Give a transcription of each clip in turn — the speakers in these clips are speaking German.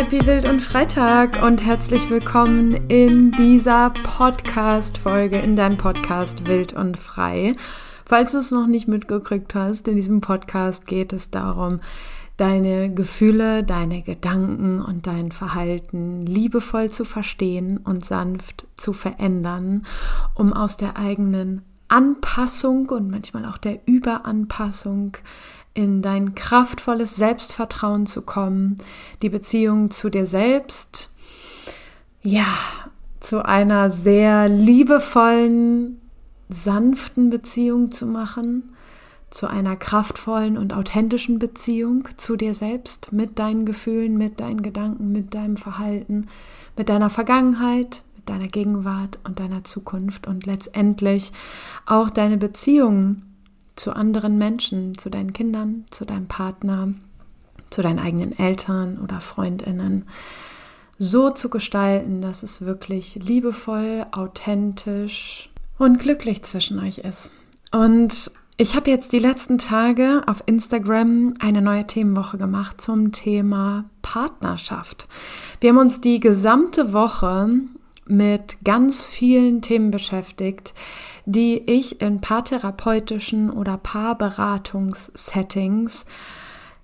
Happy Wild und Freitag und herzlich willkommen in dieser Podcast-Folge, in deinem Podcast Wild und Frei. Falls du es noch nicht mitgekriegt hast, in diesem Podcast geht es darum, deine Gefühle, deine Gedanken und dein Verhalten liebevoll zu verstehen und sanft zu verändern, um aus der eigenen Anpassung und manchmal auch der Überanpassung in dein kraftvolles Selbstvertrauen zu kommen, die Beziehung zu dir selbst, ja, zu einer sehr liebevollen, sanften Beziehung zu machen, zu einer kraftvollen und authentischen Beziehung zu dir selbst, mit deinen Gefühlen, mit deinen Gedanken, mit deinem Verhalten, mit deiner Vergangenheit, mit deiner Gegenwart und deiner Zukunft und letztendlich auch deine Beziehungen zu anderen Menschen, zu deinen Kindern, zu deinem Partner, zu deinen eigenen Eltern oder Freundinnen so zu gestalten, dass es wirklich liebevoll, authentisch und glücklich zwischen euch ist. Und ich habe jetzt die letzten Tage auf Instagram eine neue Themenwoche gemacht zum Thema Partnerschaft. Wir haben uns die gesamte Woche mit ganz vielen Themen beschäftigt, die ich in paartherapeutischen oder Paarberatungssettings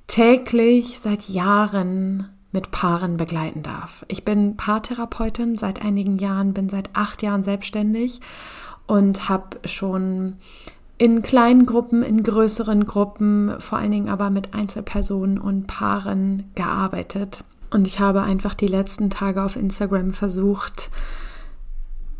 täglich seit Jahren mit Paaren begleiten darf. Ich bin Paartherapeutin seit einigen Jahren, bin seit acht Jahren selbstständig und habe schon in kleinen Gruppen, in größeren Gruppen, vor allen Dingen aber mit Einzelpersonen und Paaren gearbeitet. Und ich habe einfach die letzten Tage auf Instagram versucht,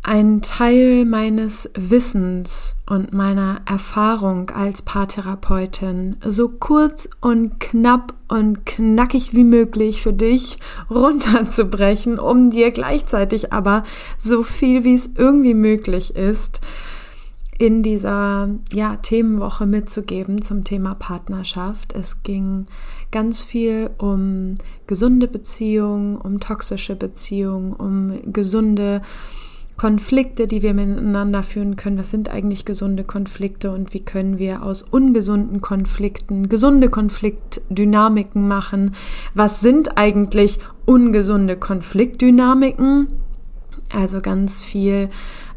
einen Teil meines Wissens und meiner Erfahrung als Paartherapeutin so kurz und knapp und knackig wie möglich für dich runterzubrechen, um dir gleichzeitig aber so viel wie es irgendwie möglich ist, in dieser ja, Themenwoche mitzugeben zum Thema Partnerschaft. Es ging ganz viel um gesunde Beziehungen, um toxische Beziehungen, um gesunde Konflikte, die wir miteinander führen können. Was sind eigentlich gesunde Konflikte und wie können wir aus ungesunden Konflikten gesunde Konfliktdynamiken machen? Was sind eigentlich ungesunde Konfliktdynamiken? Also ganz viel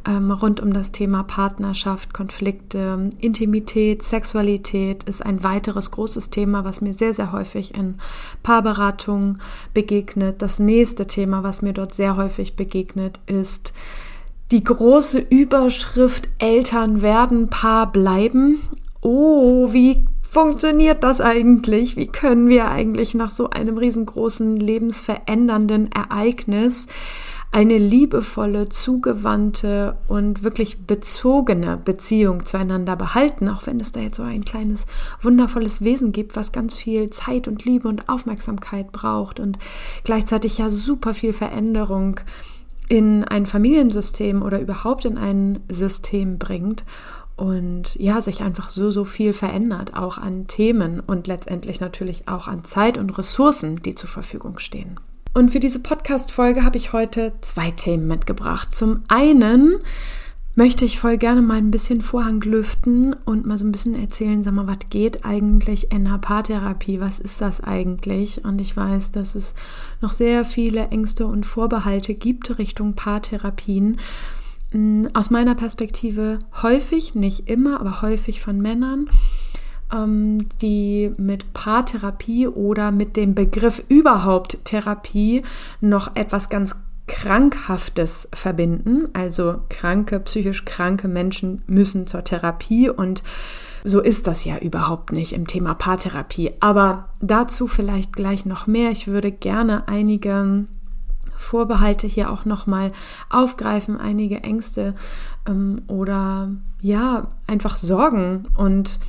ähm, rund um das Thema Partnerschaft, Konflikte, Intimität, Sexualität ist ein weiteres großes Thema, was mir sehr, sehr häufig in Paarberatungen begegnet. Das nächste Thema, was mir dort sehr häufig begegnet, ist die große Überschrift Eltern werden Paar bleiben. Oh, wie funktioniert das eigentlich? Wie können wir eigentlich nach so einem riesengroßen lebensverändernden Ereignis eine liebevolle, zugewandte und wirklich bezogene Beziehung zueinander behalten, auch wenn es da jetzt so ein kleines, wundervolles Wesen gibt, was ganz viel Zeit und Liebe und Aufmerksamkeit braucht und gleichzeitig ja super viel Veränderung in ein Familiensystem oder überhaupt in ein System bringt und ja, sich einfach so, so viel verändert, auch an Themen und letztendlich natürlich auch an Zeit und Ressourcen, die zur Verfügung stehen. Und für diese Podcast-Folge habe ich heute zwei Themen mitgebracht. Zum einen möchte ich voll gerne mal ein bisschen Vorhang lüften und mal so ein bisschen erzählen, sag mal, was geht eigentlich in der Paartherapie? Was ist das eigentlich? Und ich weiß, dass es noch sehr viele Ängste und Vorbehalte gibt Richtung Paartherapien. Mm, aus meiner Perspektive häufig, nicht immer, aber häufig von Männern, ähm, die mit Paartherapie oder mit dem Begriff überhaupt Therapie noch etwas ganz Krankhaftes verbinden. Also kranke, psychisch kranke Menschen müssen zur Therapie und so ist das ja überhaupt nicht im Thema Paartherapie. Aber dazu vielleicht gleich noch mehr. Ich würde gerne einige Vorbehalte hier auch nochmal aufgreifen, einige Ängste ähm, oder ja, einfach Sorgen und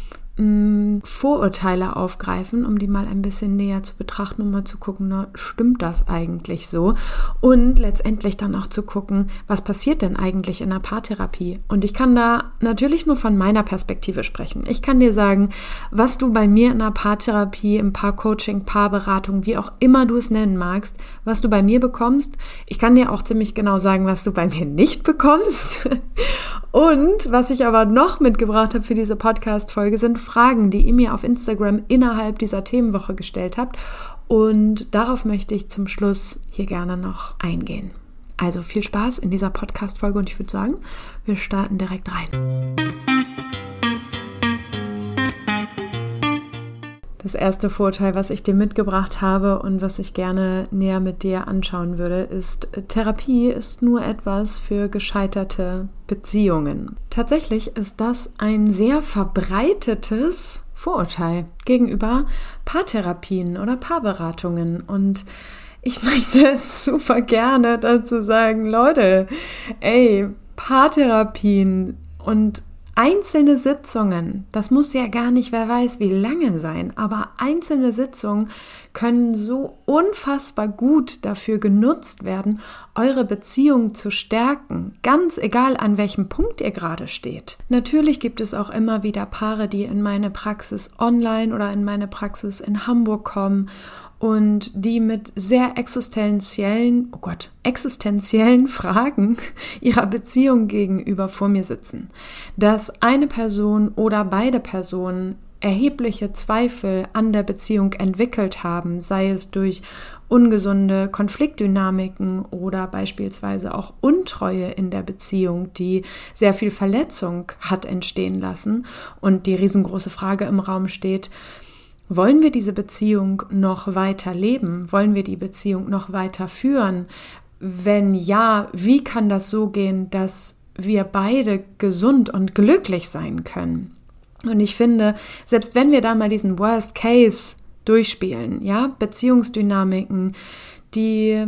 Vorurteile aufgreifen, um die mal ein bisschen näher zu betrachten, um mal zu gucken, na, stimmt das eigentlich so? Und letztendlich dann auch zu gucken, was passiert denn eigentlich in der Paartherapie? Und ich kann da natürlich nur von meiner Perspektive sprechen. Ich kann dir sagen, was du bei mir in der Paartherapie, im Paarcoaching, Paarberatung, wie auch immer du es nennen magst, was du bei mir bekommst. Ich kann dir auch ziemlich genau sagen, was du bei mir nicht bekommst. Und was ich aber noch mitgebracht habe für diese Podcast-Folge sind Fragen, die ihr mir auf Instagram innerhalb dieser Themenwoche gestellt habt. Und darauf möchte ich zum Schluss hier gerne noch eingehen. Also viel Spaß in dieser Podcast-Folge und ich würde sagen, wir starten direkt rein. Das erste Vorteil, was ich dir mitgebracht habe und was ich gerne näher mit dir anschauen würde, ist, Therapie ist nur etwas für gescheiterte Beziehungen. Tatsächlich ist das ein sehr verbreitetes Vorurteil gegenüber Paartherapien oder Paarberatungen und ich möchte super gerne dazu sagen, Leute, ey, Paartherapien und einzelne Sitzungen, das muss ja gar nicht, wer weiß, wie lange sein, aber einzelne Sitzungen können so unfassbar gut dafür genutzt werden, eure Beziehung zu stärken, ganz egal an welchem Punkt ihr gerade steht. Natürlich gibt es auch immer wieder Paare, die in meine Praxis online oder in meine Praxis in Hamburg kommen und die mit sehr existenziellen, oh Gott, existenziellen Fragen ihrer Beziehung gegenüber vor mir sitzen. Dass eine Person oder beide Personen erhebliche Zweifel an der Beziehung entwickelt haben, sei es durch ungesunde Konfliktdynamiken oder beispielsweise auch Untreue in der Beziehung, die sehr viel Verletzung hat entstehen lassen und die riesengroße Frage im Raum steht, wollen wir diese Beziehung noch weiter leben? Wollen wir die Beziehung noch weiter führen? Wenn ja, wie kann das so gehen, dass wir beide gesund und glücklich sein können? Und ich finde, selbst wenn wir da mal diesen Worst Case durchspielen, ja, Beziehungsdynamiken, die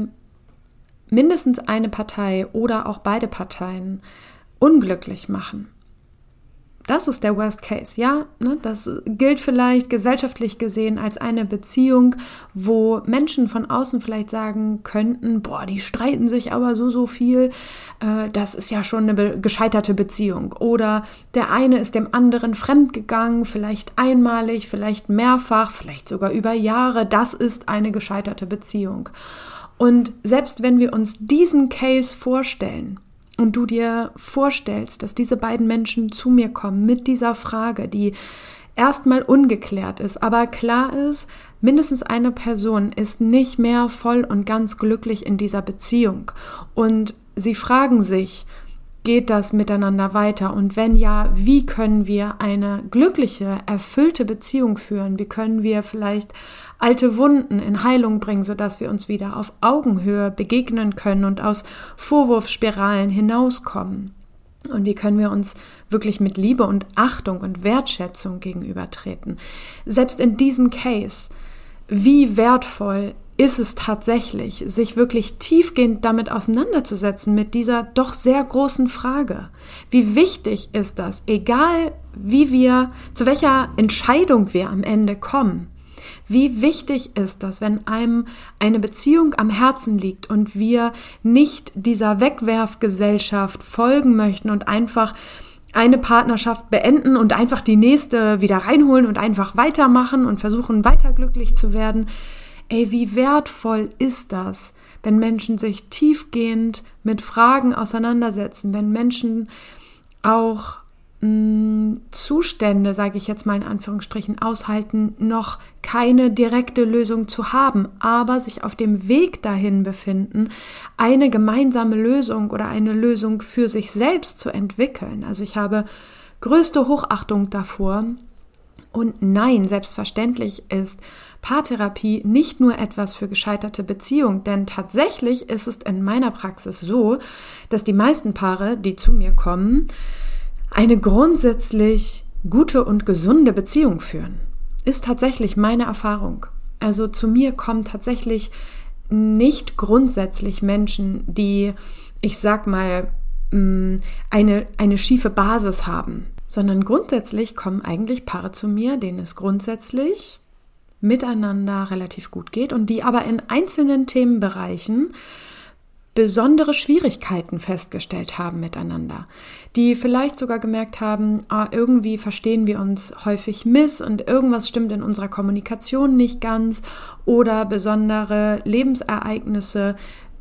mindestens eine Partei oder auch beide Parteien unglücklich machen, das ist der Worst Case, ja. Ne? Das gilt vielleicht gesellschaftlich gesehen als eine Beziehung, wo Menschen von außen vielleicht sagen könnten, boah, die streiten sich aber so, so viel. Äh, das ist ja schon eine gescheiterte Beziehung. Oder der eine ist dem anderen fremdgegangen, vielleicht einmalig, vielleicht mehrfach, vielleicht sogar über Jahre. Das ist eine gescheiterte Beziehung. Und selbst wenn wir uns diesen Case vorstellen, und du dir vorstellst, dass diese beiden Menschen zu mir kommen mit dieser Frage, die erstmal ungeklärt ist, aber klar ist, mindestens eine Person ist nicht mehr voll und ganz glücklich in dieser Beziehung. Und sie fragen sich, geht das miteinander weiter? Und wenn ja, wie können wir eine glückliche, erfüllte Beziehung führen? Wie können wir vielleicht alte Wunden in Heilung bringen, sodass wir uns wieder auf Augenhöhe begegnen können und aus Vorwurfsspiralen hinauskommen? Und wie können wir uns wirklich mit Liebe und Achtung und Wertschätzung gegenübertreten? Selbst in diesem Case, wie wertvoll ist es tatsächlich, sich wirklich tiefgehend damit auseinanderzusetzen, mit dieser doch sehr großen Frage. Wie wichtig ist das, egal wie wir, zu welcher Entscheidung wir am Ende kommen? Wie wichtig ist das, wenn einem eine Beziehung am Herzen liegt und wir nicht dieser Wegwerfgesellschaft folgen möchten und einfach eine Partnerschaft beenden und einfach die nächste wieder reinholen und einfach weitermachen und versuchen weiter glücklich zu werden, Ey, wie wertvoll ist das, wenn Menschen sich tiefgehend mit Fragen auseinandersetzen, wenn Menschen auch mh, mm, Zustände, sage ich jetzt mal in Anführungsstrichen, aushalten, noch keine direkte Lösung zu haben, aber sich auf dem Weg dahin befinden, eine gemeinsame Lösung oder eine Lösung für sich selbst zu entwickeln. Also ich habe größte Hochachtung davor. Und nein, selbstverständlich ist Paartherapie nicht nur etwas für gescheiterte Beziehungen, denn tatsächlich ist es in meiner Praxis so, dass die meisten Paare, die zu mir kommen, eine grundsätzlich gute und gesunde Beziehung führen. Ist tatsächlich meine Erfahrung. Also zu mir kommen tatsächlich nicht grundsätzlich Menschen, die, ich sag mal, mm, eine, eine schiefe Basis haben, sondern grundsätzlich kommen eigentlich Paare zu mir, denen es grundsätzlich miteinander relativ gut geht und die aber in einzelnen Themenbereichen besondere Schwierigkeiten festgestellt haben miteinander, die vielleicht sogar gemerkt haben, ah, irgendwie verstehen wir uns häufig miss und irgendwas stimmt in unserer Kommunikation nicht ganz oder besondere Lebensereignisse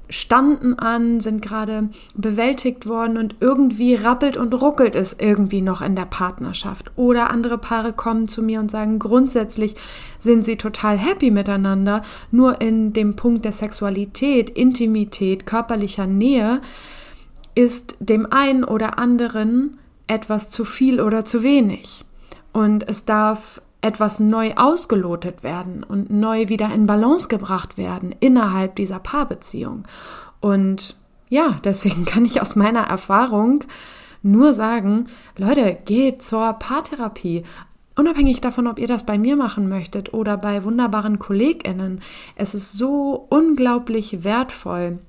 standen an, sind gerade bewältigt worden und irgendwie rappelt und ruckelt es irgendwie noch in der Partnerschaft. Oder andere Paare kommen zu mir und sagen, grundsätzlich sind sie total happy miteinander, nur in dem Punkt der Sexualität, Intimität, körperlicher Nähe ist dem einen oder anderen etwas zu viel oder zu wenig. Und es darf etwas neu ausgelotet werden und neu wieder in Balance gebracht werden innerhalb dieser Paarbeziehung. Und ja, deswegen kann ich aus meiner Erfahrung nur sagen, Leute, geht zur Paartherapie. Unabhängig davon, ob ihr das bei mir machen möchtet oder bei wunderbaren KollegInnen, es ist so unglaublich wertvoll,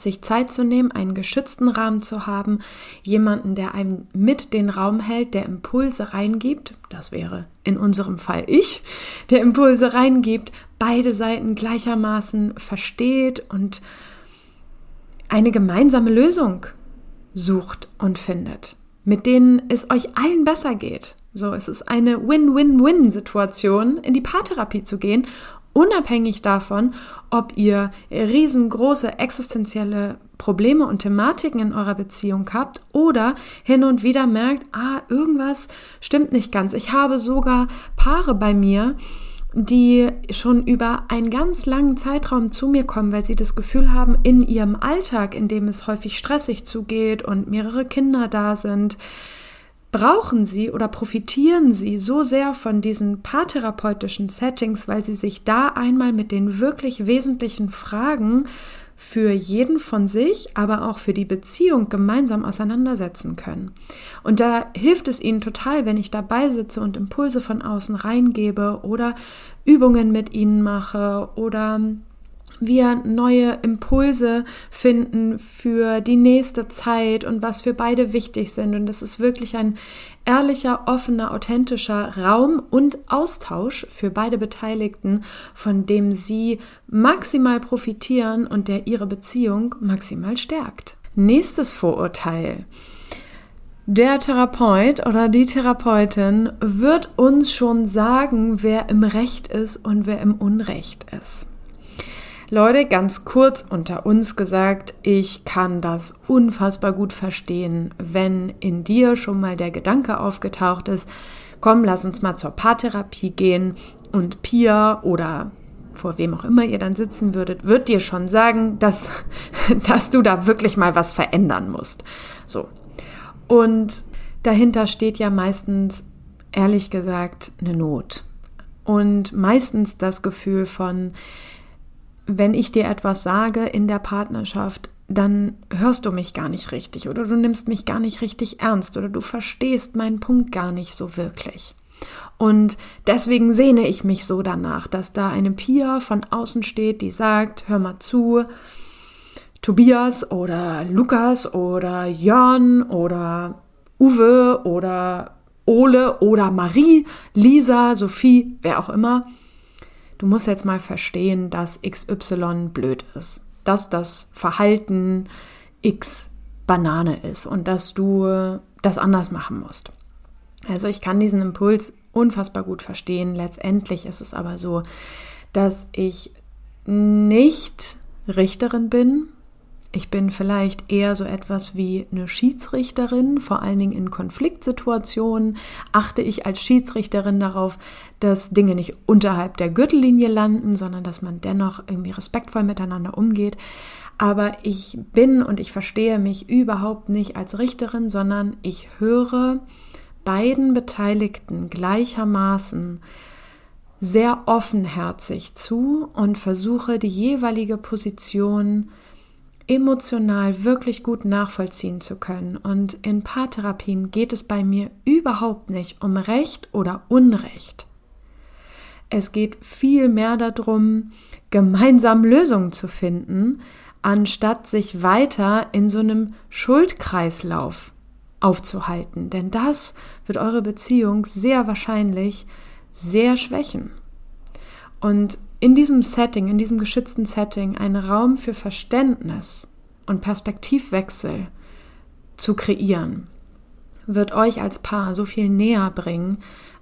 sich Zeit zu nehmen, einen geschützten Rahmen zu haben, jemanden, der einem mit den Raum hält, der Impulse reingibt, das wäre in unserem Fall ich, der Impulse reingibt, beide Seiten gleichermaßen versteht und eine gemeinsame Lösung sucht und findet, mit denen es euch allen besser geht. So, es ist eine Win-Win-Win-Situation, in die Paartherapie zu gehen unabhängig davon, ob ihr riesengroße existenzielle Probleme und Thematiken in eurer Beziehung habt oder hin und wieder merkt, ah, irgendwas stimmt nicht ganz. Ich habe sogar Paare bei mir, die schon über einen ganz langen Zeitraum zu mir kommen, weil sie das Gefühl haben, in ihrem Alltag, in dem es häufig stressig zugeht und mehrere Kinder da sind, brauchen sie oder profitieren sie so sehr von diesen paartherapeutischen Settings, weil sie sich da einmal mit den wirklich wesentlichen Fragen für jeden von sich, aber auch für die Beziehung gemeinsam auseinandersetzen können. Und da hilft es ihnen total, wenn ich dabei sitze und Impulse von außen reingebe oder Übungen mit ihnen mache oder wir neue Impulse finden für die nächste Zeit und was für beide wichtig sind. Und das ist wirklich ein ehrlicher, offener, authentischer Raum und Austausch für beide Beteiligten, von dem sie maximal profitieren und der ihre Beziehung maximal stärkt. Nächstes Vorurteil. Der Therapeut oder die Therapeutin wird uns schon sagen, wer im Recht ist und wer im Unrecht ist. Leute, ganz kurz unter uns gesagt, ich kann das unfassbar gut verstehen, wenn in dir schon mal der Gedanke aufgetaucht ist, komm, lass uns mal zur Paartherapie gehen und Pia oder vor wem auch immer ihr dann sitzen würdet, wird dir schon sagen, dass, dass du da wirklich mal was verändern musst. So. Und dahinter steht ja meistens, ehrlich gesagt, eine Not. Und meistens das Gefühl von, wenn ich dir etwas sage in der Partnerschaft, dann hörst du mich gar nicht richtig oder du nimmst mich gar nicht richtig ernst oder du verstehst meinen Punkt gar nicht so wirklich. Und deswegen sehne ich mich so danach, dass da eine Pia von außen steht, die sagt, hör mal zu, Tobias oder Lukas oder Jörn oder Uwe oder Ole oder Marie, Lisa, Sophie, wer auch immer, du musst jetzt mal verstehen, dass XY blöd ist, dass das Verhalten X Banane ist und dass du das anders machen musst. Also ich kann diesen Impuls unfassbar gut verstehen. Letztendlich ist es aber so, dass ich nicht Richterin bin, ich bin vielleicht eher so etwas wie eine Schiedsrichterin, vor allen Dingen in Konfliktsituationen achte ich als Schiedsrichterin darauf, dass Dinge nicht unterhalb der Gürtellinie landen, sondern dass man dennoch irgendwie respektvoll miteinander umgeht. Aber ich bin und ich verstehe mich überhaupt nicht als Richterin, sondern ich höre beiden Beteiligten gleichermaßen sehr offenherzig zu und versuche die jeweilige Position emotional wirklich gut nachvollziehen zu können. Und in Paartherapien geht es bei mir überhaupt nicht um Recht oder Unrecht. Es geht viel mehr darum, gemeinsam Lösungen zu finden, anstatt sich weiter in so einem Schuldkreislauf aufzuhalten. Denn das wird eure Beziehung sehr wahrscheinlich sehr schwächen. Und in diesem Setting, in diesem geschützten Setting, einen Raum für Verständnis und Perspektivwechsel zu kreieren, wird euch als Paar so viel näher bringen,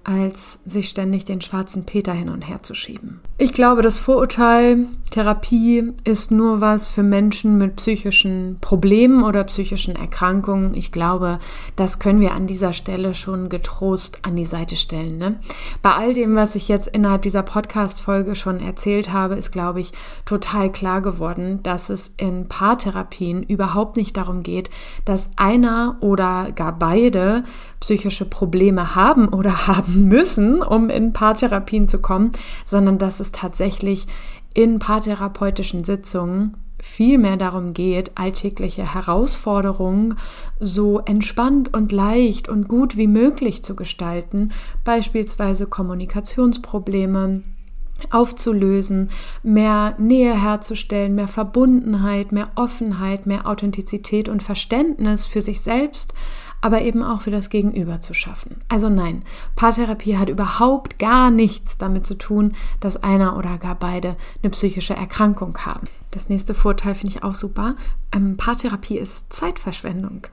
als sich ständig den schwarzen Peter hin und her zu schieben. Ich glaube, das Vorurteil, Therapie ist nur was für Menschen mit psychischen Problemen oder psychischen Erkrankungen. Ich glaube, das können wir an dieser Stelle schon getrost an die Seite stellen. Ne? Bei all dem, was ich jetzt innerhalb dieser Podcast-Folge schon erzählt habe, ist, glaube ich, total klar geworden, dass es in Paartherapien überhaupt nicht darum geht, dass einer oder gar beide psychische Probleme haben oder haben müssen, um in Paartherapien zu kommen, sondern dass es tatsächlich in paartherapeutischen Sitzungen viel mehr darum geht, alltägliche Herausforderungen so entspannt und leicht und gut wie möglich zu gestalten, beispielsweise Kommunikationsprobleme, aufzulösen, mehr Nähe herzustellen, mehr Verbundenheit, mehr Offenheit, mehr Authentizität und Verständnis für sich selbst, aber eben auch für das Gegenüber zu schaffen. Also nein, Paartherapie hat überhaupt gar nichts damit zu tun, dass einer oder gar beide eine psychische Erkrankung haben. Das nächste Vorteil finde ich auch super. Ähm, Paartherapie ist Zeitverschwendung.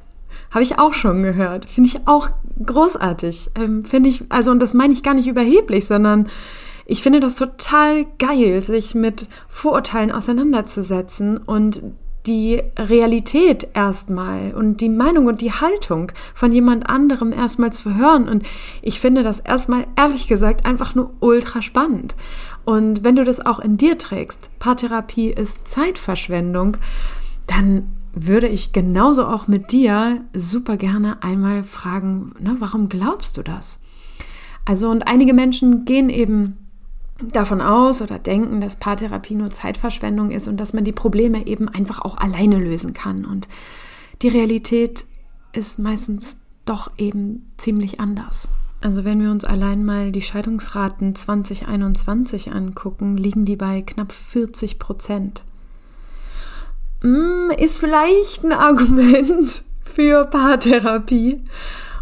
Habe ich auch schon gehört. Finde ich auch großartig. Ähm, finde ich, also, und das meine ich gar nicht überheblich, sondern ich finde das total geil, sich mit Vorurteilen auseinanderzusetzen und die Realität erstmal und die Meinung und die Haltung von jemand anderem erstmal zu hören. Und ich finde das erstmal ehrlich gesagt einfach nur ultra spannend. Und wenn du das auch in dir trägst, Paartherapie ist Zeitverschwendung, dann würde ich genauso auch mit dir super gerne einmal fragen, na, warum glaubst du das? Also, und einige Menschen gehen eben davon aus oder denken, dass Paartherapie nur Zeitverschwendung ist und dass man die Probleme eben einfach auch alleine lösen kann. Und die Realität ist meistens doch eben ziemlich anders. Also wenn wir uns allein mal die Scheidungsraten 2021 angucken, liegen die bei knapp 40 Prozent. Hm, ist vielleicht ein Argument für Paartherapie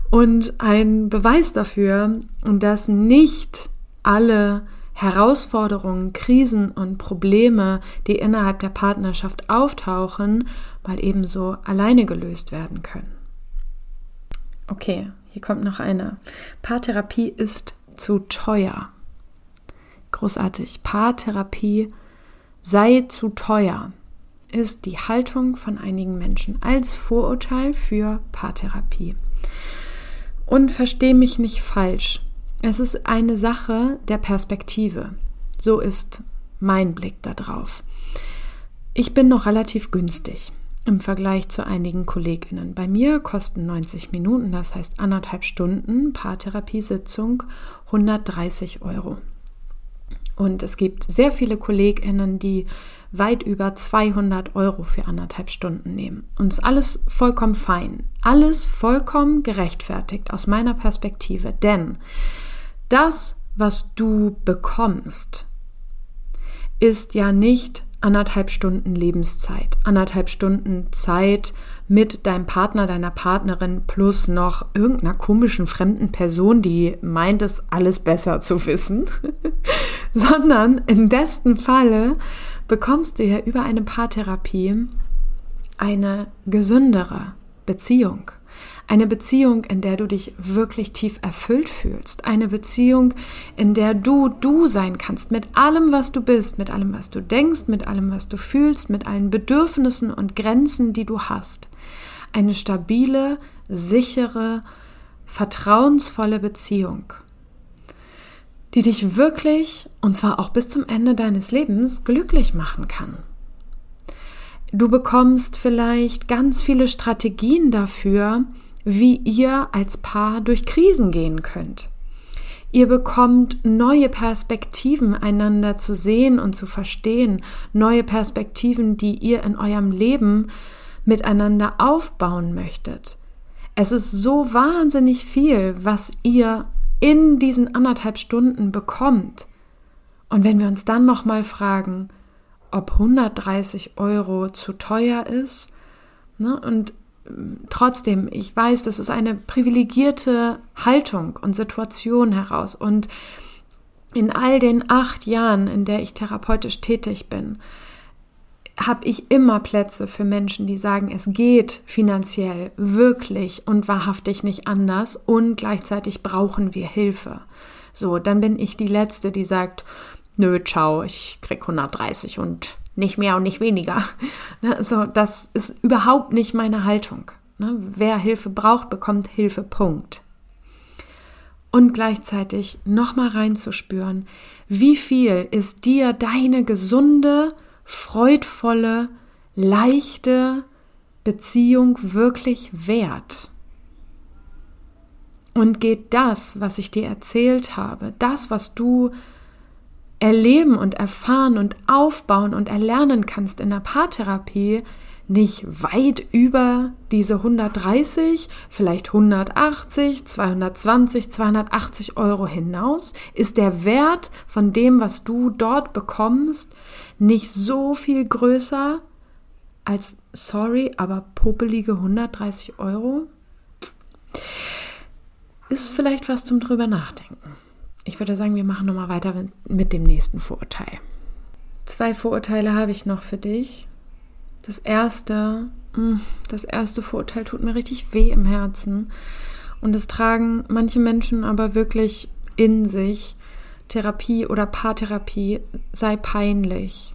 und ein Beweis dafür, dass nicht alle Herausforderungen, Krisen und Probleme, die innerhalb der Partnerschaft auftauchen, mal ebenso alleine gelöst werden können. Okay, hier kommt noch einer. Paartherapie ist zu teuer. Großartig. Paartherapie sei zu teuer ist die Haltung von einigen Menschen als Vorurteil für Paartherapie. Und verstehe mich nicht falsch. Es ist eine Sache der Perspektive. So ist mein Blick darauf. Ich bin noch relativ günstig im Vergleich zu einigen Kolleginnen. Bei mir kosten 90 Minuten, das heißt anderthalb Stunden Paartherapiesitzung 130 Euro. Und es gibt sehr viele Kolleginnen, die weit über 200 Euro für anderthalb Stunden nehmen. Und ist alles vollkommen fein. Alles vollkommen gerechtfertigt aus meiner Perspektive. Denn das, was du bekommst, ist ja nicht anderthalb Stunden Lebenszeit, anderthalb Stunden Zeit mit deinem Partner, deiner Partnerin plus noch irgendeiner komischen fremden Person, die meint es alles besser zu wissen, sondern im besten Falle bekommst du ja über eine Paartherapie eine gesündere Beziehung. Eine Beziehung, in der du dich wirklich tief erfüllt fühlst. Eine Beziehung, in der du du sein kannst mit allem, was du bist, mit allem, was du denkst, mit allem, was du fühlst, mit allen Bedürfnissen und Grenzen, die du hast. Eine stabile, sichere, vertrauensvolle Beziehung, die dich wirklich, und zwar auch bis zum Ende deines Lebens, glücklich machen kann. Du bekommst vielleicht ganz viele Strategien dafür, wie ihr als Paar durch Krisen gehen könnt. Ihr bekommt neue Perspektiven, einander zu sehen und zu verstehen, neue Perspektiven, die ihr in eurem Leben miteinander aufbauen möchtet. Es ist so wahnsinnig viel, was ihr in diesen anderthalb Stunden bekommt. Und wenn wir uns dann nochmal fragen, ob 130 Euro zu teuer ist, ne, und trotzdem, ich weiß, das ist eine privilegierte Haltung und Situation heraus. Und in all den acht Jahren, in der ich therapeutisch tätig bin, habe ich immer Plätze für Menschen, die sagen, es geht finanziell wirklich und wahrhaftig nicht anders und gleichzeitig brauchen wir Hilfe. So, dann bin ich die Letzte, die sagt, nö, ciao, ich krieg 130 und nicht mehr und nicht weniger. Ne, so, das ist überhaupt nicht meine Haltung. Ne, wer Hilfe braucht, bekommt Hilfe, Punkt. Und gleichzeitig nochmal reinzuspüren, wie viel ist dir deine gesunde, freudvolle, leichte Beziehung wirklich wert? Und geht das, was ich dir erzählt habe, das, was du erleben und erfahren und aufbauen und erlernen kannst in der Paartherapie, nicht weit über diese 130, vielleicht 180, 220, 280 Euro hinaus? Ist der Wert von dem, was du dort bekommst, nicht so viel größer als, sorry, aber popelige 130 Euro? Ist vielleicht was zum drüber nachdenken ich würde sagen, wir machen nochmal weiter mit dem nächsten Vorurteil. Zwei Vorurteile habe ich noch für dich. Das erste, mm, das erste Vorurteil tut mir richtig weh im Herzen. Und es tragen manche Menschen aber wirklich in sich. Therapie oder Paartherapie sei peinlich.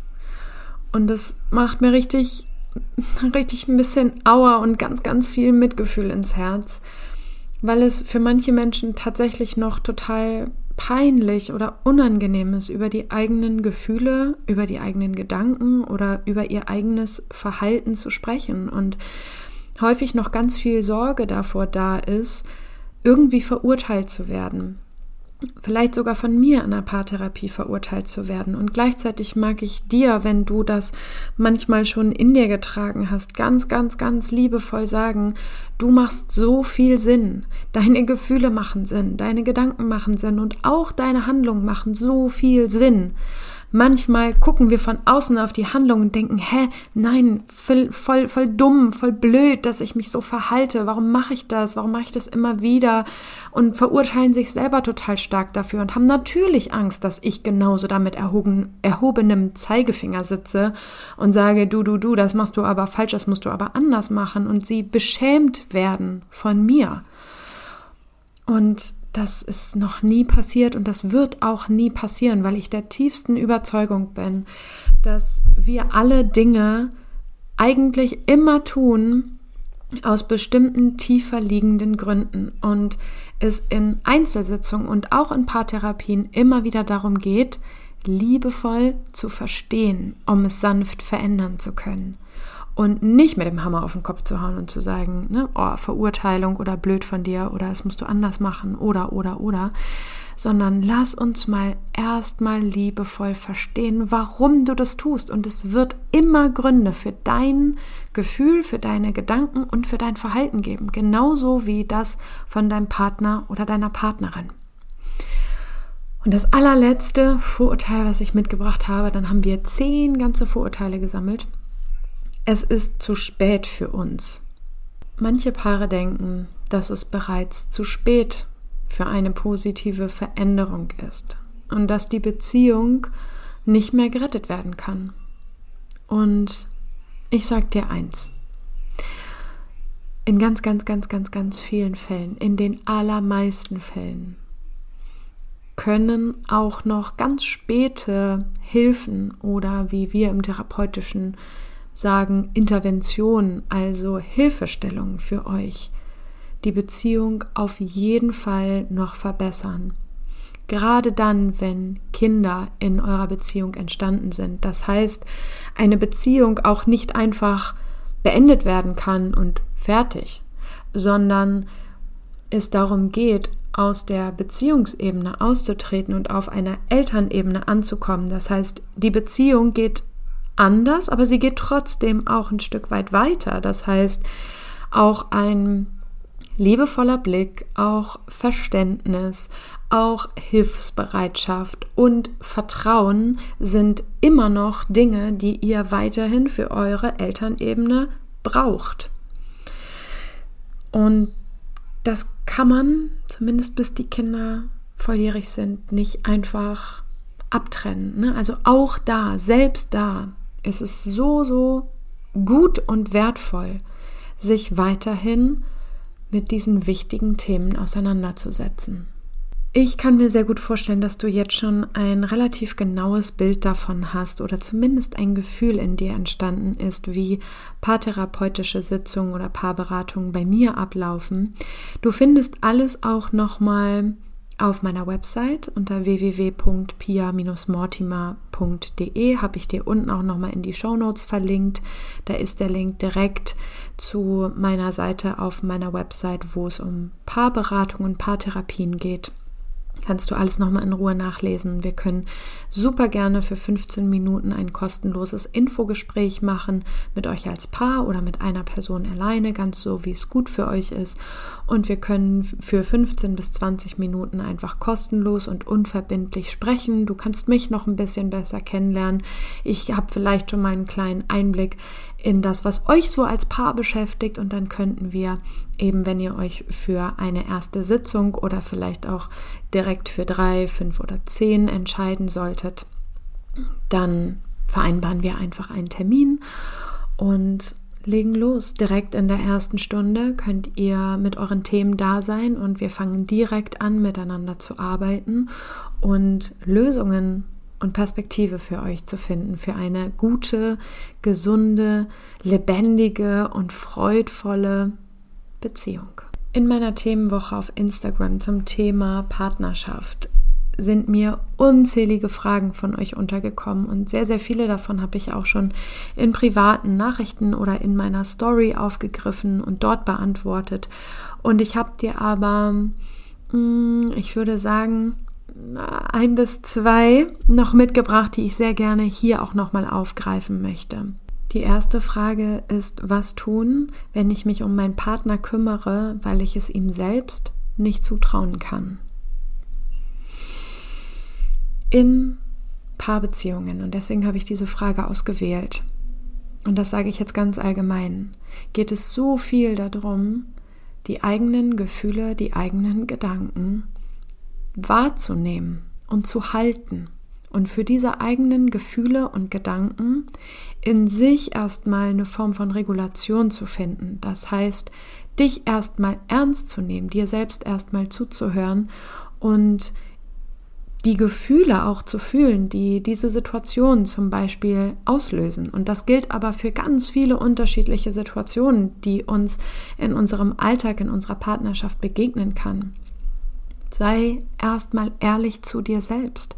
Und das macht mir richtig, richtig ein bisschen Auer und ganz, ganz viel Mitgefühl ins Herz, weil es für manche Menschen tatsächlich noch total peinlich oder unangenehm ist, über die eigenen Gefühle, über die eigenen Gedanken oder über ihr eigenes Verhalten zu sprechen. Und häufig noch ganz viel Sorge davor da ist, irgendwie verurteilt zu werden vielleicht sogar von mir in der Paartherapie verurteilt zu werden. Und gleichzeitig mag ich dir, wenn du das manchmal schon in dir getragen hast, ganz, ganz, ganz liebevoll sagen, du machst so viel Sinn. Deine Gefühle machen Sinn, deine Gedanken machen Sinn und auch deine Handlungen machen so viel Sinn. Manchmal gucken wir von außen auf die Handlung und denken, hä, nein, voll, voll, voll dumm, voll blöd, dass ich mich so verhalte. Warum mache ich das? Warum mache ich das immer wieder? Und verurteilen sich selber total stark dafür und haben natürlich Angst, dass ich genauso damit erhoben, erhobenem Zeigefinger sitze und sage, du, du, du, das machst du aber falsch, das musst du aber anders machen und sie beschämt werden von mir. Und das ist noch nie passiert und das wird auch nie passieren, weil ich der tiefsten Überzeugung bin, dass wir alle Dinge eigentlich immer tun aus bestimmten tiefer liegenden Gründen und es in Einzelsitzungen und auch in Paartherapien immer wieder darum geht, liebevoll zu verstehen, um es sanft verändern zu können und nicht mit dem Hammer auf den Kopf zu hauen und zu sagen, ne, oh, Verurteilung oder blöd von dir oder das musst du anders machen oder oder oder, sondern lass uns mal erstmal liebevoll verstehen, warum du das tust. Und es wird immer Gründe für dein Gefühl, für deine Gedanken und für dein Verhalten geben, genauso wie das von deinem Partner oder deiner Partnerin. Und das allerletzte Vorurteil, was ich mitgebracht habe, dann haben wir zehn ganze Vorurteile gesammelt es ist zu spät für uns. Manche Paare denken, dass es bereits zu spät für eine positive Veränderung ist und dass die Beziehung nicht mehr gerettet werden kann. Und ich sag dir eins. In ganz, ganz, ganz, ganz, ganz vielen Fällen, in den allermeisten Fällen, können auch noch ganz späte Hilfen oder wie wir im therapeutischen sagen Intervention, also Hilfestellung für euch, die Beziehung auf jeden Fall noch verbessern. Gerade dann, wenn Kinder in eurer Beziehung entstanden sind. Das heißt, eine Beziehung auch nicht einfach beendet werden kann und fertig, sondern es darum geht, aus der Beziehungsebene auszutreten und auf einer Elternebene anzukommen. Das heißt, die Beziehung geht anders, aber sie geht trotzdem auch ein Stück weit weiter. Das heißt, auch ein liebevoller Blick, auch Verständnis, auch Hilfsbereitschaft und Vertrauen sind immer noch Dinge, die ihr weiterhin für eure Elternebene braucht. Und das kann man, zumindest bis die Kinder volljährig sind, nicht einfach abtrennen. Ne? Also auch da, selbst da, ist es so, so gut und wertvoll, sich weiterhin mit diesen wichtigen Themen auseinanderzusetzen. Ich kann mir sehr gut vorstellen, dass du jetzt schon ein relativ genaues Bild davon hast oder zumindest ein Gefühl in dir entstanden ist, wie paartherapeutische Sitzungen oder Paarberatungen bei mir ablaufen. Du findest alles auch nochmal auf meiner Website unter www.pia-mortimer.de habe ich dir unten auch nochmal in die Show Notes verlinkt. Da ist der Link direkt zu meiner Seite auf meiner Website, wo es um Paarberatung und Paartherapien geht kannst du alles nochmal in Ruhe nachlesen. Wir können super gerne für 15 Minuten ein kostenloses Infogespräch machen mit euch als Paar oder mit einer Person alleine, ganz so, wie es gut für euch ist. Und wir können für 15 bis 20 Minuten einfach kostenlos und unverbindlich sprechen. Du kannst mich noch ein bisschen besser kennenlernen. Ich habe vielleicht schon mal einen kleinen Einblick in das, was euch so als Paar beschäftigt und dann könnten wir eben, wenn ihr euch für eine erste Sitzung oder vielleicht auch direkt für drei, fünf oder zehn entscheiden solltet, dann vereinbaren wir einfach einen Termin und legen los. Direkt in der ersten Stunde könnt ihr mit euren Themen da sein und wir fangen direkt an, miteinander zu arbeiten und Lösungen und Perspektive für euch zu finden, für eine gute, gesunde, lebendige und freudvolle Beziehung. In meiner Themenwoche auf Instagram zum Thema Partnerschaft sind mir unzählige Fragen von euch untergekommen und sehr, sehr viele davon habe ich auch schon in privaten Nachrichten oder in meiner Story aufgegriffen und dort beantwortet. Und ich habe dir aber, mm, ich würde sagen, ein bis zwei noch mitgebracht, die ich sehr gerne hier auch nochmal aufgreifen möchte. Die erste Frage ist, was tun, wenn ich mich um meinen Partner kümmere, weil ich es ihm selbst nicht zutrauen kann? In Paarbeziehungen, und deswegen habe ich diese Frage ausgewählt, und das sage ich jetzt ganz allgemein, geht es so viel darum, die eigenen Gefühle, die eigenen Gedanken wahrzunehmen und zu halten und für diese eigenen Gefühle und Gedanken in sich erstmal eine Form von Regulation zu finden. Das heißt, dich erstmal ernst zu nehmen, dir selbst erstmal zuzuhören und die Gefühle auch zu fühlen, die diese Situation zum Beispiel auslösen. Und das gilt aber für ganz viele unterschiedliche Situationen, die uns in unserem Alltag, in unserer Partnerschaft begegnen kann. Sei erstmal ehrlich zu dir selbst.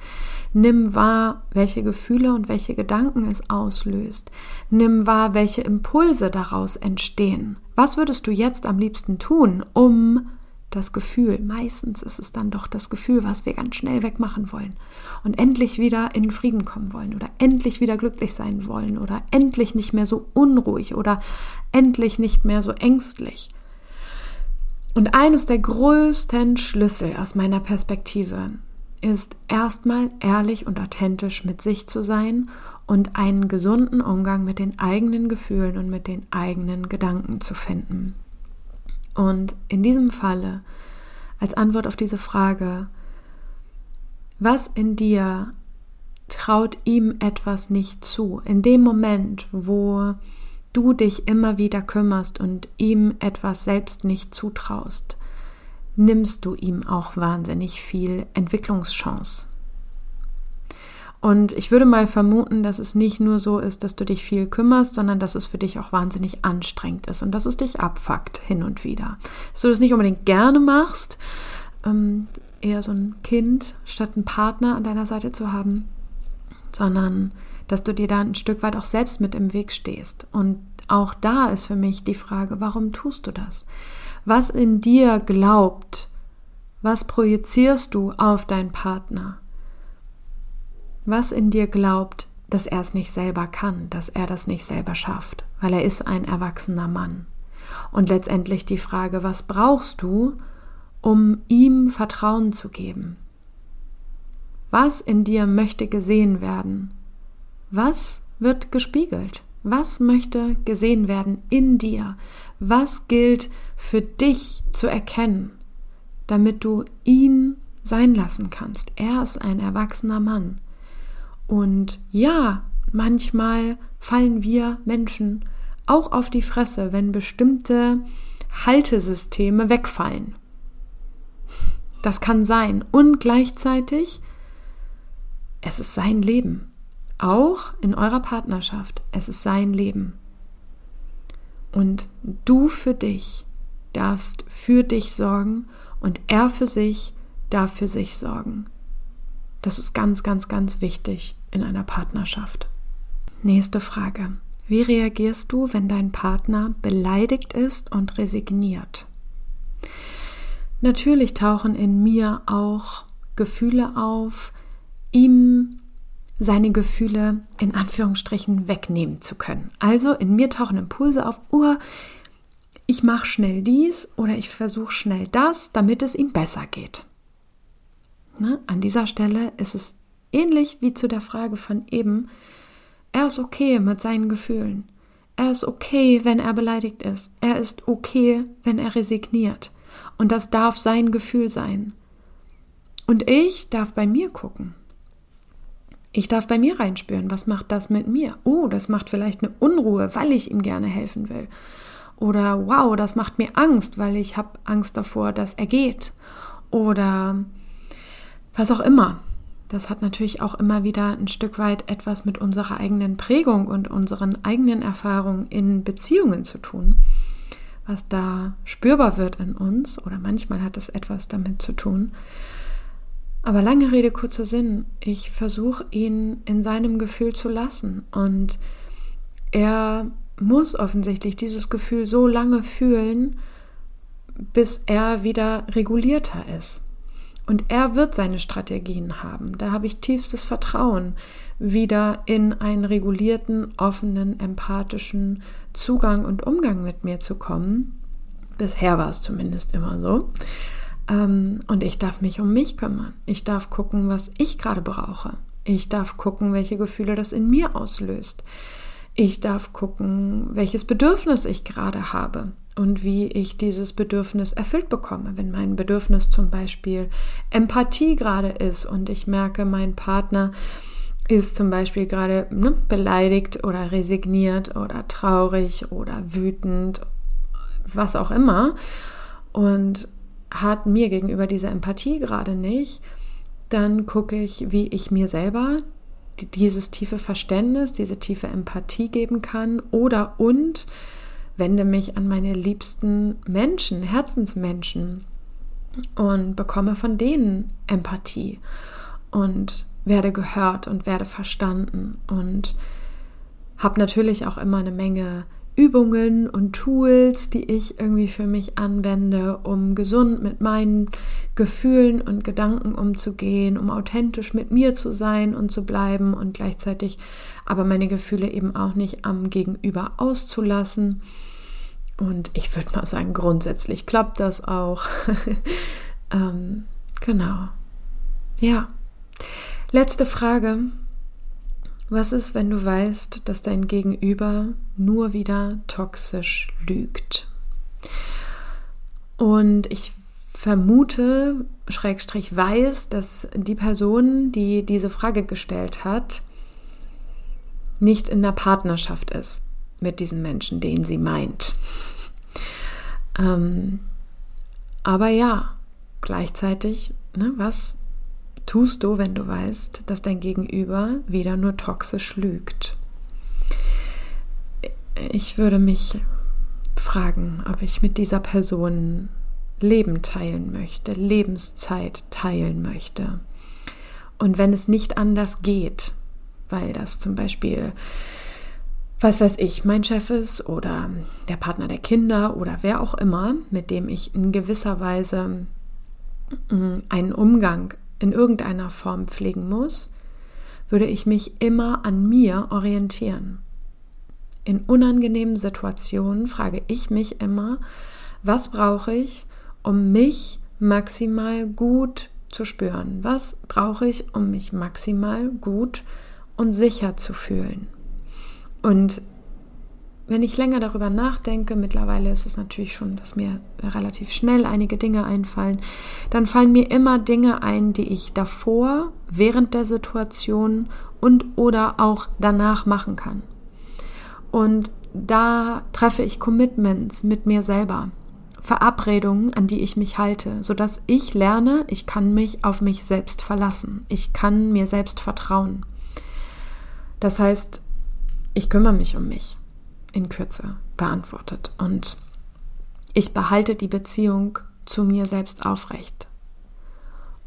Nimm wahr, welche Gefühle und welche Gedanken es auslöst. Nimm wahr, welche Impulse daraus entstehen. Was würdest du jetzt am liebsten tun, um das Gefühl, meistens ist es dann doch das Gefühl, was wir ganz schnell wegmachen wollen und endlich wieder in Frieden kommen wollen oder endlich wieder glücklich sein wollen oder endlich nicht mehr so unruhig oder endlich nicht mehr so ängstlich. Und eines der größten Schlüssel aus meiner Perspektive ist erstmal ehrlich und authentisch mit sich zu sein und einen gesunden Umgang mit den eigenen Gefühlen und mit den eigenen Gedanken zu finden. Und in diesem Falle, als Antwort auf diese Frage, was in dir traut ihm etwas nicht zu? In dem Moment, wo du dich immer wieder kümmerst und ihm etwas selbst nicht zutraust, nimmst du ihm auch wahnsinnig viel Entwicklungschance. Und ich würde mal vermuten, dass es nicht nur so ist, dass du dich viel kümmerst, sondern dass es für dich auch wahnsinnig anstrengend ist und dass es dich abfuckt hin und wieder. Dass du das nicht unbedingt gerne machst, ähm, eher so ein Kind statt einen Partner an deiner Seite zu haben, sondern dass du dir da ein Stück weit auch selbst mit im Weg stehst. Und auch da ist für mich die Frage, warum tust du das? Was in dir glaubt, was projizierst du auf deinen Partner? Was in dir glaubt, dass er es nicht selber kann, dass er das nicht selber schafft, weil er ist ein erwachsener Mann. Und letztendlich die Frage, was brauchst du, um ihm Vertrauen zu geben? Was in dir möchte gesehen werden? Was wird gespiegelt? Was möchte gesehen werden in dir? Was gilt für dich zu erkennen, damit du ihn sein lassen kannst? Er ist ein erwachsener Mann. Und ja, manchmal fallen wir Menschen auch auf die Fresse, wenn bestimmte Haltesysteme wegfallen. Das kann sein. Und gleichzeitig, es ist sein Leben. Auch in eurer Partnerschaft. Es ist sein Leben. Und du für dich darfst für dich sorgen und er für sich darf für sich sorgen. Das ist ganz, ganz, ganz wichtig in einer Partnerschaft. Nächste Frage. Wie reagierst du, wenn dein Partner beleidigt ist und resigniert? Natürlich tauchen in mir auch Gefühle auf, ihm seine Gefühle in Anführungsstrichen wegnehmen zu können. Also in mir tauchen Impulse auf, oh, ich mache schnell dies oder ich versuche schnell das, damit es ihm besser geht. Ne? An dieser Stelle ist es ähnlich wie zu der Frage von eben, er ist okay mit seinen Gefühlen. Er ist okay, wenn er beleidigt ist. Er ist okay, wenn er resigniert. Und das darf sein Gefühl sein. Und ich darf bei mir gucken. Ich darf bei mir reinspüren, was macht das mit mir? Oh, das macht vielleicht eine Unruhe, weil ich ihm gerne helfen will. Oder wow, das macht mir Angst, weil ich habe Angst davor, dass er geht. Oder was auch immer. Das hat natürlich auch immer wieder ein Stück weit etwas mit unserer eigenen Prägung und unseren eigenen Erfahrungen in Beziehungen zu tun, was da spürbar wird in uns oder manchmal hat es etwas damit zu tun. Aber lange Rede, kurzer Sinn. Ich versuche ihn in seinem Gefühl zu lassen. Und er muss offensichtlich dieses Gefühl so lange fühlen, bis er wieder regulierter ist. Und er wird seine Strategien haben. Da habe ich tiefstes Vertrauen, wieder in einen regulierten, offenen, empathischen Zugang und Umgang mit mir zu kommen. Bisher war es zumindest immer so. Ähm, und ich darf mich um mich kümmern. Ich darf gucken, was ich gerade brauche. Ich darf gucken, welche Gefühle das in mir auslöst. Ich darf gucken, welches Bedürfnis ich gerade habe und wie ich dieses Bedürfnis erfüllt bekomme. Wenn mein Bedürfnis zum Beispiel Empathie gerade ist und ich merke, mein Partner ist zum Beispiel gerade ne, beleidigt oder resigniert oder traurig oder wütend, was auch immer. Und hat mir gegenüber diese Empathie gerade nicht, dann gucke ich, wie ich mir selber dieses tiefe Verständnis, diese tiefe Empathie geben kann oder und wende mich an meine liebsten Menschen, Herzensmenschen und bekomme von denen Empathie und werde gehört und werde verstanden und habe natürlich auch immer eine Menge Übungen und Tools, die ich irgendwie für mich anwende, um gesund mit meinen Gefühlen und Gedanken umzugehen, um authentisch mit mir zu sein und zu bleiben und gleichzeitig aber meine Gefühle eben auch nicht am Gegenüber auszulassen. Und ich würde mal sagen, grundsätzlich klappt das auch. ähm, genau. Ja. Letzte Frage. Was ist, wenn du weißt, dass dein Gegenüber nur wieder toxisch lügt? Und ich vermute, Schrägstrich weiß, dass die Person, die diese Frage gestellt hat, nicht in der Partnerschaft ist mit diesem Menschen, den sie meint. ähm, aber ja, gleichzeitig, ne, was tust du, wenn du weißt, dass dein Gegenüber wieder nur toxisch lügt? Ich würde mich fragen, ob ich mit dieser Person Leben teilen möchte, Lebenszeit teilen möchte. Und wenn es nicht anders geht, weil das zum Beispiel, was weiß ich, mein Chef ist oder der Partner der Kinder oder wer auch immer, mit dem ich in gewisser Weise mm, einen Umgang in irgendeiner Form pflegen muss, würde ich mich immer an mir orientieren. In unangenehmen Situationen frage ich mich immer, was brauche ich, um mich maximal gut zu spüren? Was brauche ich, um mich maximal gut und sicher zu fühlen? Und wenn ich länger darüber nachdenke, mittlerweile ist es natürlich schon, dass mir relativ schnell einige Dinge einfallen, dann fallen mir immer Dinge ein, die ich davor, während der Situation und oder auch danach machen kann. Und da treffe ich Commitments mit mir selber. Verabredungen, an die ich mich halte, sodass ich lerne, ich kann mich auf mich selbst verlassen. Ich kann mir selbst vertrauen. Das heißt, ich kümmere mich um mich in Kürze beantwortet und ich behalte die Beziehung zu mir selbst aufrecht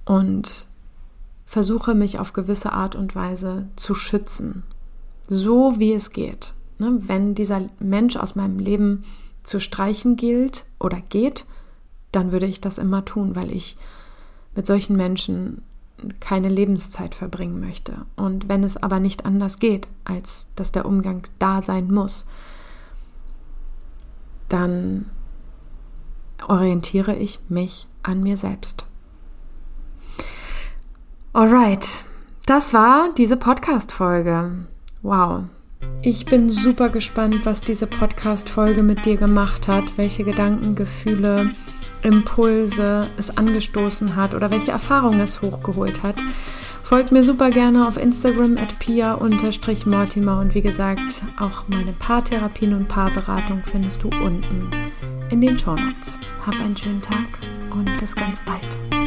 und versuche mich auf gewisse Art und Weise zu schützen, so wie es geht. Ne? Wenn dieser Mensch aus meinem Leben zu streichen gilt oder geht, dann würde ich das immer tun, weil ich mit solchen Menschen keine Lebenszeit verbringen möchte. Und wenn es aber nicht anders geht, als dass der Umgang da sein muss, dann orientiere ich mich an mir selbst. Alright, das war diese Podcast-Folge. Wow. Ich bin super gespannt, was diese Podcast-Folge mit dir gemacht hat, welche Gedanken, Gefühle, Impulse es angestoßen hat oder welche Erfahrungen es hochgeholt hat. Folgt mir super gerne auf Instagram at pia-mortimer und wie gesagt, auch meine Paartherapien und Paarberatung findest du unten in den Shownotes. Hab einen schönen Tag und bis ganz bald.